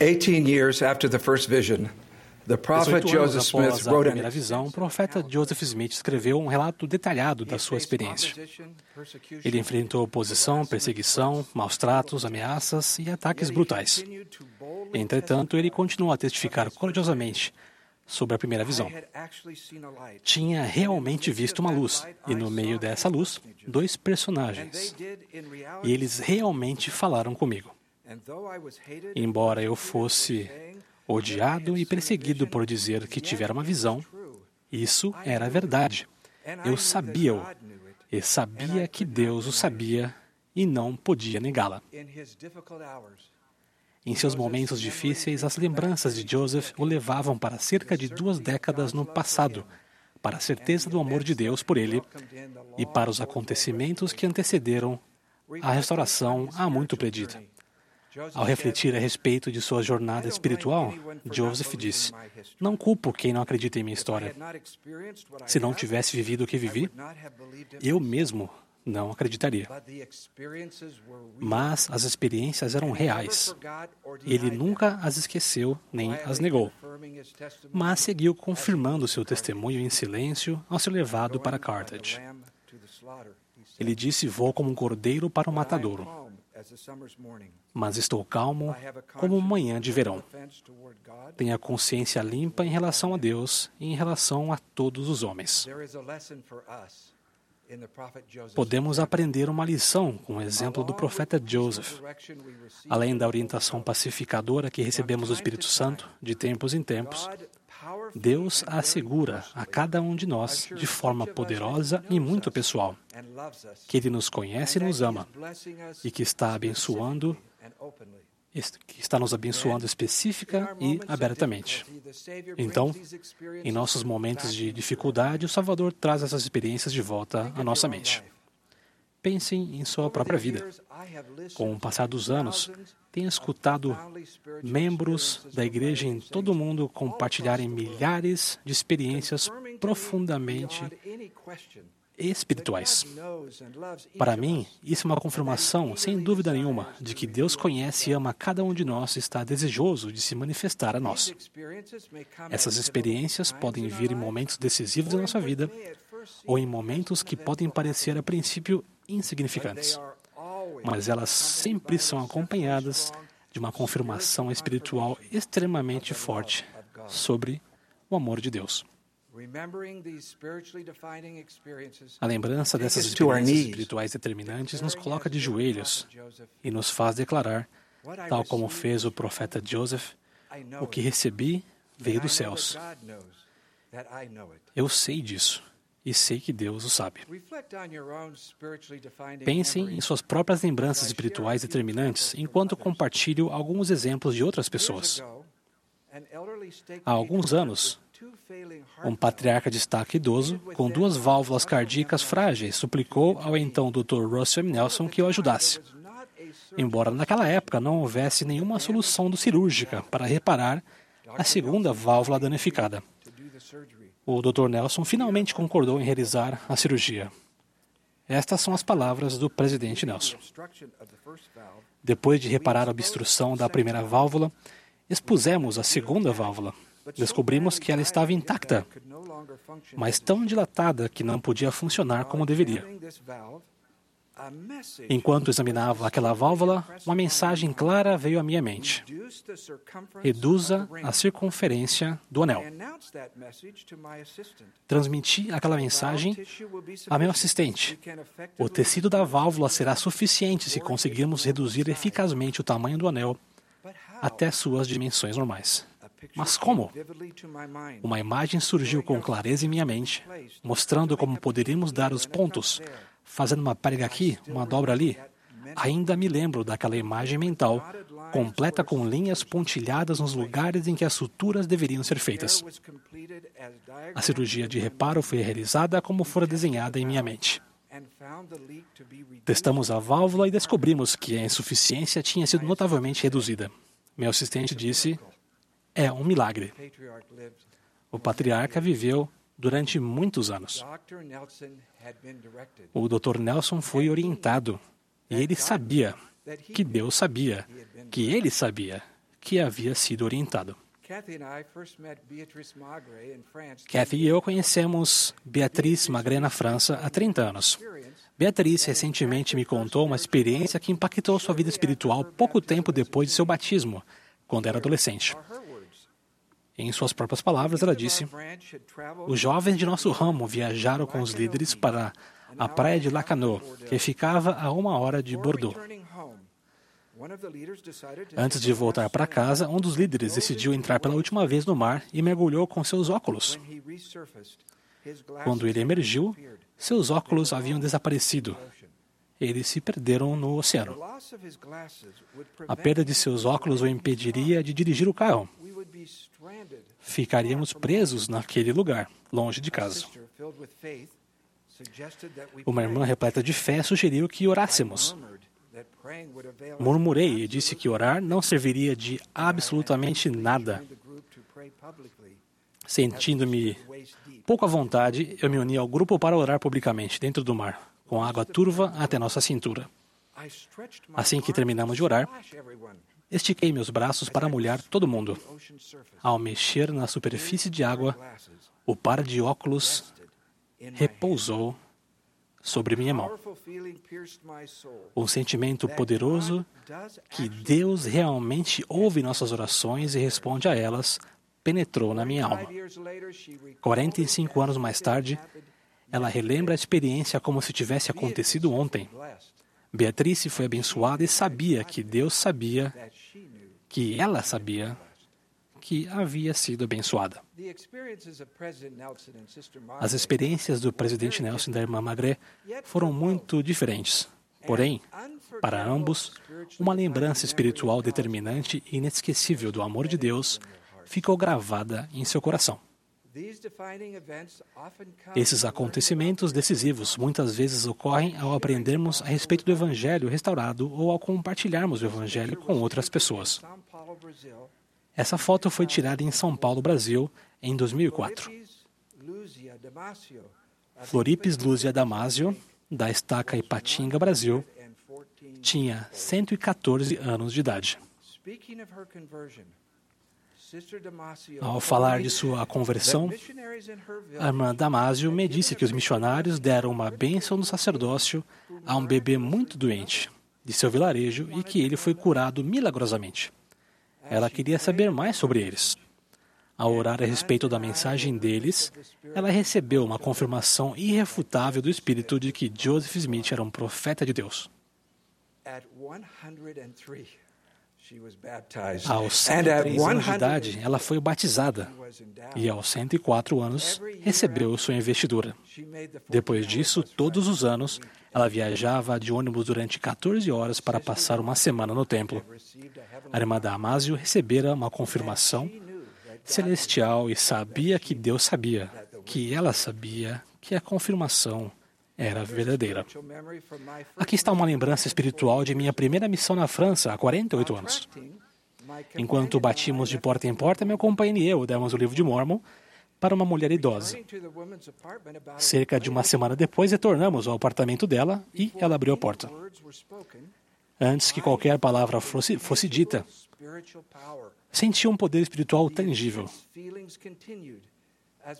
18 years after the first vision, the prophet 18 anos Joseph Smith a wrote primeira visão, o profeta Joseph Smith escreveu um relato detalhado da sua experiência. Ele enfrentou oposição, perseguição, maus tratos, ameaças e ataques brutais. Entretanto, ele continuou a testificar corajosamente sobre a primeira visão. Tinha realmente visto uma luz, e no meio dessa luz, dois personagens. E eles realmente falaram comigo. Embora eu fosse odiado e perseguido por dizer que tivera uma visão, isso era verdade. Eu sabia-o, e sabia que Deus o sabia e não podia negá-la. Em seus momentos difíceis, as lembranças de Joseph o levavam para cerca de duas décadas no passado, para a certeza do amor de Deus por ele e para os acontecimentos que antecederam a restauração há muito predita. Ao refletir a respeito de sua jornada espiritual, Joseph disse: Não culpo quem não acredita em minha história. Se não tivesse vivido o que vivi, eu mesmo não acreditaria. Mas as experiências eram reais. Ele nunca as esqueceu nem as negou, mas seguiu confirmando seu testemunho em silêncio ao ser levado para Carthage. Ele disse: Vou como um cordeiro para o matadouro mas estou calmo como uma manhã de verão. Tenho a consciência limpa em relação a Deus e em relação a todos os homens. Podemos aprender uma lição com o exemplo do profeta Joseph. Além da orientação pacificadora que recebemos do Espírito Santo de tempos em tempos, Deus assegura a cada um de nós, de forma poderosa e muito pessoal, que Ele nos conhece e nos ama, e que está abençoando, que está nos abençoando específica e abertamente. Então, em nossos momentos de dificuldade, o Salvador traz essas experiências de volta à nossa mente. Pensem em sua própria vida. Com o passar dos anos, tenho escutado membros da igreja em todo o mundo compartilharem milhares de experiências profundamente espirituais. Para mim, isso é uma confirmação, sem dúvida nenhuma, de que Deus conhece e ama cada um de nós e está desejoso de se manifestar a nós. Essas experiências podem vir em momentos decisivos da nossa vida ou em momentos que podem parecer a princípio insignificantes mas elas sempre são acompanhadas de uma confirmação espiritual extremamente forte sobre o amor de Deus. A lembrança dessas experiências espirituais determinantes nos coloca de joelhos e nos faz declarar, tal como fez o profeta Joseph, o que recebi veio dos céus. Eu sei disso e sei que Deus o sabe. Pensem em suas próprias lembranças espirituais determinantes enquanto compartilho alguns exemplos de outras pessoas. Há alguns anos, um patriarca de destaque idoso, com duas válvulas cardíacas frágeis, suplicou ao então Dr. Russell M. Nelson que o ajudasse. Embora naquela época não houvesse nenhuma solução cirúrgica para reparar a segunda válvula danificada o Dr. Nelson finalmente concordou em realizar a cirurgia. Estas são as palavras do presidente Nelson. Depois de reparar a obstrução da primeira válvula, expusemos a segunda válvula. Descobrimos que ela estava intacta, mas tão dilatada que não podia funcionar como deveria. Enquanto examinava aquela válvula, uma mensagem clara veio à minha mente: reduza a circunferência do anel. Transmiti aquela mensagem a meu assistente. O tecido da válvula será suficiente se conseguirmos reduzir eficazmente o tamanho do anel até suas dimensões normais. Mas como? Uma imagem surgiu com clareza em minha mente, mostrando como poderíamos dar os pontos fazendo uma prega aqui, uma dobra ali. Ainda me lembro daquela imagem mental, completa com linhas pontilhadas nos lugares em que as suturas deveriam ser feitas. A cirurgia de reparo foi realizada como fora desenhada em minha mente. Testamos a válvula e descobrimos que a insuficiência tinha sido notavelmente reduzida. Meu assistente disse: é um milagre. O patriarca viveu durante muitos anos. O Dr. Nelson foi orientado e ele sabia que Deus sabia, que ele sabia que havia sido orientado. Kathy e eu conhecemos Beatriz Magret na França há 30 anos. Beatriz recentemente me contou uma experiência que impactou sua vida espiritual pouco tempo depois de seu batismo, quando era adolescente. Em suas próprias palavras, ela disse: Os jovens de nosso ramo viajaram com os líderes para a praia de Lacanau, que ficava a uma hora de Bordeaux. Antes de voltar para casa, um dos líderes decidiu entrar pela última vez no mar e mergulhou com seus óculos. Quando ele emergiu, seus óculos haviam desaparecido. Eles se perderam no oceano. A perda de seus óculos o impediria de dirigir o carro. Ficaríamos presos naquele lugar, longe de casa. Uma irmã repleta de fé sugeriu que orássemos. Murmurei e disse que orar não serviria de absolutamente nada. Sentindo-me pouco à vontade, eu me uni ao grupo para orar publicamente, dentro do mar, com água turva até nossa cintura. Assim que terminamos de orar, estiquei meus braços para molhar todo mundo. Ao mexer na superfície de água, o par de óculos repousou sobre minha mão. Um sentimento poderoso que Deus realmente ouve nossas orações e responde a elas penetrou na minha alma. 45 anos mais tarde, ela relembra a experiência como se tivesse acontecido ontem. Beatriz foi abençoada e sabia que Deus sabia, que ela sabia que havia sido abençoada. As experiências do presidente Nelson e da irmã Magret foram muito diferentes. Porém, para ambos, uma lembrança espiritual determinante e inesquecível do amor de Deus ficou gravada em seu coração. Esses acontecimentos decisivos muitas vezes ocorrem ao aprendermos a respeito do Evangelho restaurado ou ao compartilharmos o Evangelho com outras pessoas. Essa foto foi tirada em São Paulo, Brasil, em 2004. Floripes Lúcia Damasio, da estaca Ipatinga, Brasil, tinha 114 anos de idade. Ao falar de sua conversão, a irmã Damásio me disse que os missionários deram uma bênção no sacerdócio a um bebê muito doente de seu vilarejo e que ele foi curado milagrosamente. Ela queria saber mais sobre eles. Ao orar a respeito da mensagem deles, ela recebeu uma confirmação irrefutável do Espírito de que Joseph Smith era um profeta de Deus. Aos 103 anos de idade, ela foi batizada e, aos 104 anos, recebeu sua investidura. Depois disso, todos os anos, ela viajava de ônibus durante 14 horas para passar uma semana no templo. A irmã Damásio recebera uma confirmação celestial e sabia que Deus sabia, que ela sabia que a confirmação era verdadeira. Aqui está uma lembrança espiritual de minha primeira missão na França há 48 anos. Enquanto batíamos de porta em porta, meu companheiro e eu demos o livro de Mormon para uma mulher idosa. Cerca de uma semana depois, retornamos ao apartamento dela e ela abriu a porta. Antes que qualquer palavra fosse, fosse dita, senti um poder espiritual tangível.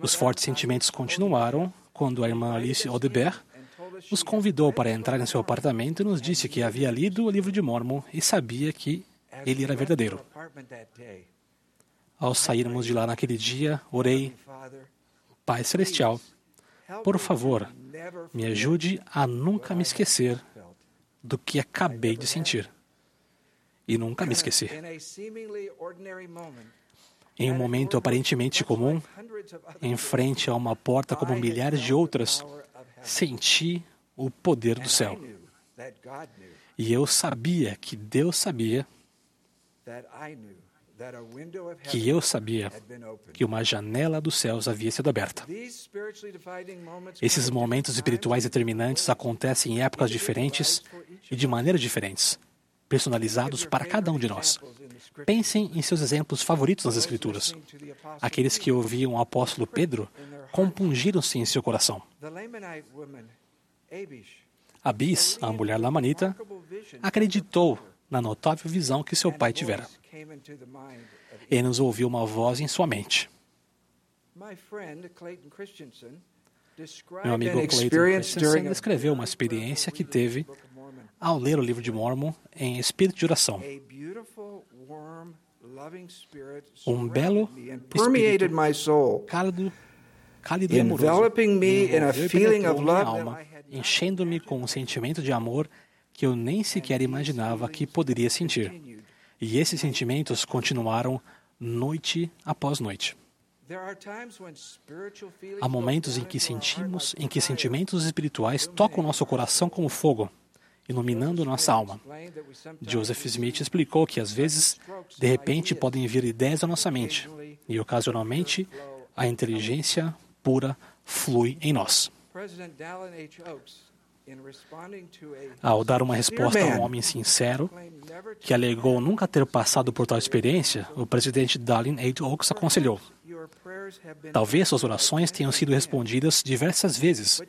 Os fortes sentimentos continuaram quando a irmã Alice Odebert nos convidou para entrar em seu apartamento e nos disse que havia lido o livro de Mormon e sabia que ele era verdadeiro. Ao sairmos de lá naquele dia, orei, Pai Celestial, por favor, me ajude a nunca me esquecer do que acabei de sentir. E nunca me esquecer. Em um momento aparentemente comum, em frente a uma porta como milhares de outras, senti o poder do céu. E eu sabia que Deus sabia que eu sabia que uma janela dos céus havia sido aberta. Esses momentos espirituais determinantes acontecem em épocas diferentes e de maneiras diferentes, personalizados para cada um de nós. Pensem em seus exemplos favoritos nas Escrituras. Aqueles que ouviam o apóstolo Pedro compungiram-se em seu coração. Abis, a mulher lamanita, acreditou na notável visão que seu pai tivera. Ele nos ouviu uma voz em sua mente. Meu amigo Clayton Christensen descreveu uma experiência que teve ao ler o livro de Mormon em espírito de oração. Um belo espírito cálido, cálido e amoroso me envolveu minha alma, enchendo-me com um sentimento de amor que eu nem sequer imaginava que poderia sentir. E esses sentimentos continuaram noite após noite. Há momentos em que sentimos, em que sentimentos espirituais tocam nosso coração como fogo, iluminando nossa alma. Joseph Smith explicou que às vezes, de repente, podem vir ideias à nossa mente e ocasionalmente a inteligência pura flui em nós. Ao dar uma resposta a um homem sincero, que alegou nunca ter passado por tal experiência, o presidente Dallin H. Oaks aconselhou: Talvez suas orações tenham sido respondidas diversas vezes,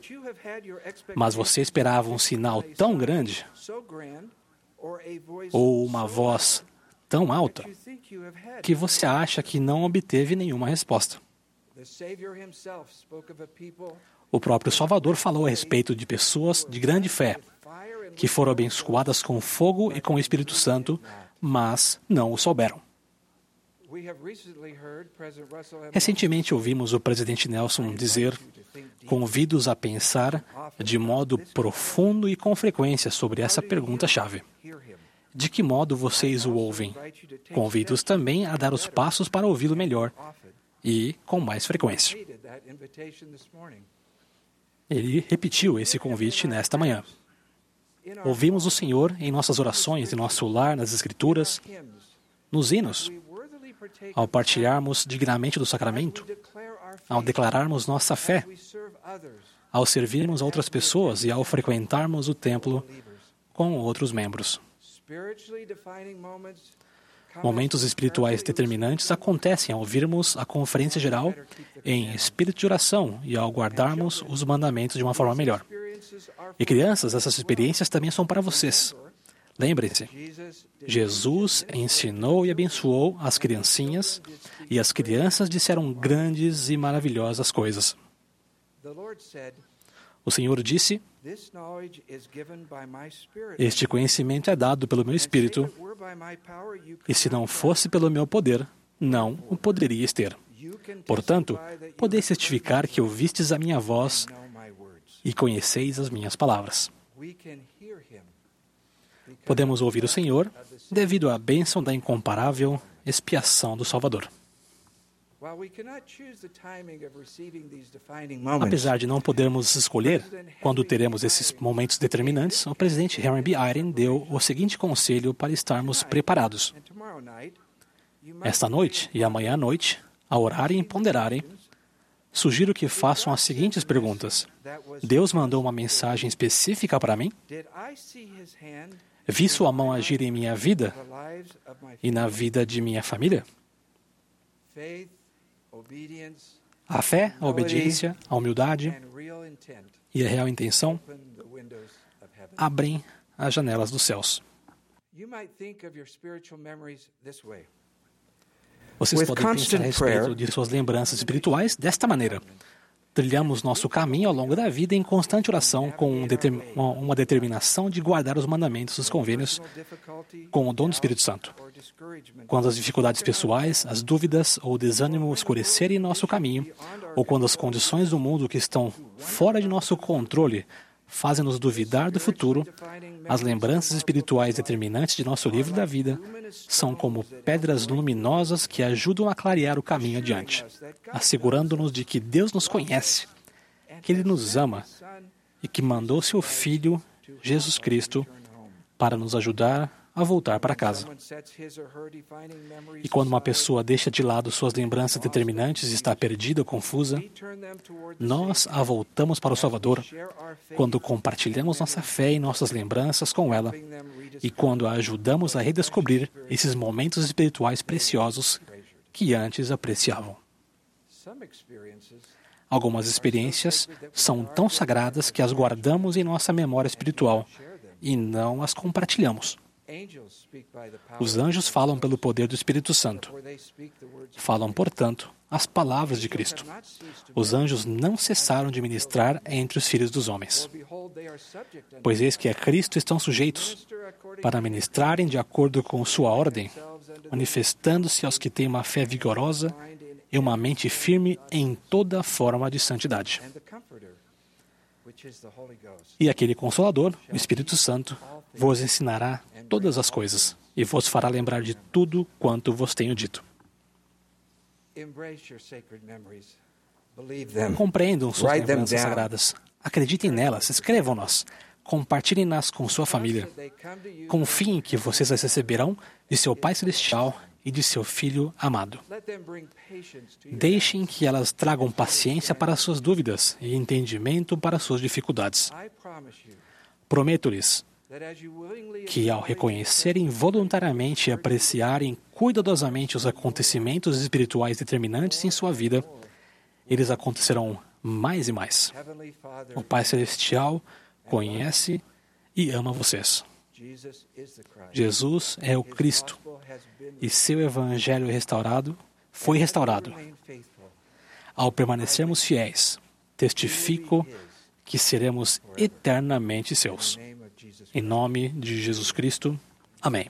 mas você esperava um sinal tão grande ou uma voz tão alta que você acha que não obteve nenhuma resposta. O próprio Salvador falou a respeito de pessoas de grande fé, que foram abençoadas com fogo e com o Espírito Santo, mas não o souberam. Recentemente ouvimos o presidente Nelson dizer, convidos a pensar de modo profundo e com frequência sobre essa pergunta-chave. De que modo vocês o ouvem? Convido-os também a dar os passos para ouvi-lo melhor e com mais frequência. Ele repetiu esse convite nesta manhã. Ouvimos o Senhor em nossas orações, em nosso lar, nas Escrituras, nos hinos, ao partilharmos dignamente do sacramento, ao declararmos nossa fé, ao servirmos outras pessoas e ao frequentarmos o templo com outros membros. Momentos espirituais determinantes acontecem ao ouvirmos a conferência geral em espírito de oração e ao guardarmos os mandamentos de uma forma melhor. E crianças, essas experiências também são para vocês. Lembrem-se, Jesus ensinou e abençoou as criancinhas e as crianças disseram grandes e maravilhosas coisas. O Senhor disse: Este conhecimento é dado pelo meu Espírito, e se não fosse pelo meu poder, não o poderias ter. Portanto, podeis certificar que ouvistes a minha voz e conheceis as minhas palavras. Podemos ouvir o Senhor devido à bênção da incomparável expiação do Salvador. Apesar de não podermos escolher quando teremos esses momentos determinantes, o presidente Henry B. Eyring deu o seguinte conselho para estarmos preparados. Esta noite e amanhã à noite, ao orarem e ponderarem, sugiro que façam as seguintes perguntas: Deus mandou uma mensagem específica para mim? Vi sua mão agir em minha vida e na vida de minha família? A fé, a obediência, a humildade e a real intenção abrem as janelas dos céus. Vocês podem pensar a respeito de suas lembranças espirituais desta maneira. Trilhamos nosso caminho ao longo da vida em constante oração, com uma determinação de guardar os mandamentos dos convênios com o dom do Espírito Santo. Quando as dificuldades pessoais, as dúvidas ou o desânimo escurecerem nosso caminho, ou quando as condições do mundo que estão fora de nosso controle fazem-nos duvidar do futuro, as lembranças espirituais determinantes de nosso livro da vida são como pedras luminosas que ajudam a clarear o caminho adiante, assegurando-nos de que Deus nos conhece, que Ele nos ama e que mandou seu Filho, Jesus Cristo, para nos ajudar a voltar para casa. E quando uma pessoa deixa de lado suas lembranças determinantes e está perdida ou confusa, nós a voltamos para o Salvador quando compartilhamos nossa fé e nossas lembranças com ela e quando a ajudamos a redescobrir esses momentos espirituais preciosos que antes apreciavam. Algumas experiências são tão sagradas que as guardamos em nossa memória espiritual e não as compartilhamos. Os anjos falam pelo poder do Espírito Santo. Falam, portanto, as palavras de Cristo. Os anjos não cessaram de ministrar entre os filhos dos homens. Pois eis que a Cristo estão sujeitos para ministrarem de acordo com sua ordem, manifestando-se aos que têm uma fé vigorosa e uma mente firme em toda forma de santidade. E aquele Consolador, o Espírito Santo, vos ensinará todas as coisas e vos fará lembrar de tudo quanto vos tenho dito. Compreendam suas lembranças sagradas. Acreditem nelas, escrevam-nas, compartilhem-nas com sua família. Confiem que vocês as receberão de seu Pai Celestial e de seu Filho amado. Deixem que elas tragam paciência para suas dúvidas e entendimento para suas dificuldades. Prometo-lhes que, ao reconhecerem voluntariamente e apreciarem cuidadosamente os acontecimentos espirituais determinantes em sua vida, eles acontecerão mais e mais. O Pai Celestial conhece e ama vocês. Jesus é o Cristo e seu Evangelho restaurado foi restaurado. Ao permanecermos fiéis, testifico que seremos eternamente seus. Em nome de Jesus Cristo. Amém.